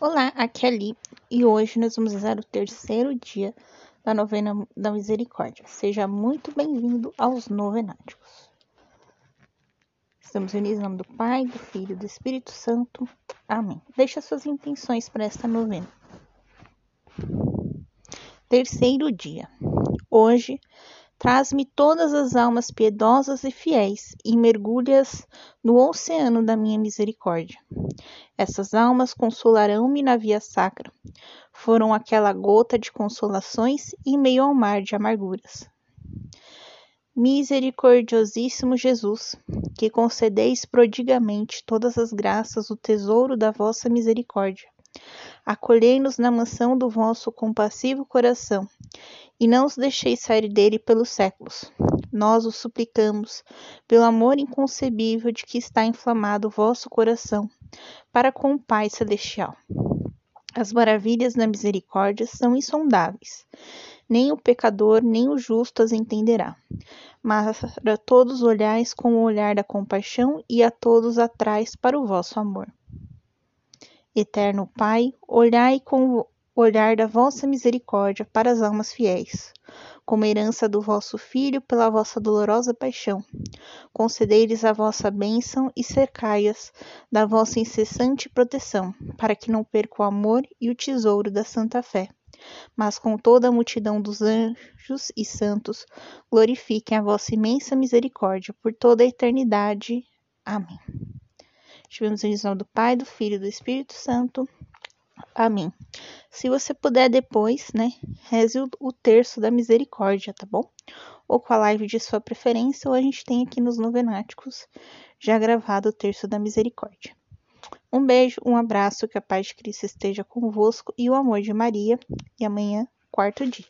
Olá, aqui é Ali e hoje nós vamos rezar o terceiro dia da novena da misericórdia. Seja muito bem-vindo aos novenáticos. Estamos unidos em nome do Pai, do Filho e do Espírito Santo. Amém. Deixe as suas intenções para esta novena. Terceiro dia. Hoje Traz-me todas as almas piedosas e fiéis e mergulhas no oceano da minha misericórdia. Essas almas consolarão-me na via sacra. Foram aquela gota de consolações em meio ao mar de amarguras. Misericordiosíssimo Jesus, que concedeis prodigamente todas as graças, o tesouro da vossa misericórdia. Acolhei-nos na mansão do vosso compassivo coração e não os deixeis sair dele pelos séculos. Nós o suplicamos, pelo amor inconcebível de que está inflamado o vosso coração, para com o Pai Celestial. As maravilhas da misericórdia são insondáveis. Nem o pecador, nem o justo as entenderá. Mas a todos olhais com o olhar da compaixão e a todos atrás para o vosso amor. Eterno Pai, olhai com olhar da vossa misericórdia para as almas fiéis, como herança do vosso Filho pela vossa dolorosa paixão. Concedei-lhes a vossa bênção e cercai-as da vossa incessante proteção, para que não percam o amor e o tesouro da santa fé. Mas com toda a multidão dos anjos e santos, glorifiquem a vossa imensa misericórdia por toda a eternidade. Amém. Estivemos em nome do Pai, do Filho e do Espírito Santo. Amém. Se você puder depois, né, reze o terço da misericórdia, tá bom? Ou com a live de sua preferência, ou a gente tem aqui nos novenáticos já gravado o terço da misericórdia. Um beijo, um abraço, que a paz de Cristo esteja convosco e o amor de Maria. E amanhã, quarto dia.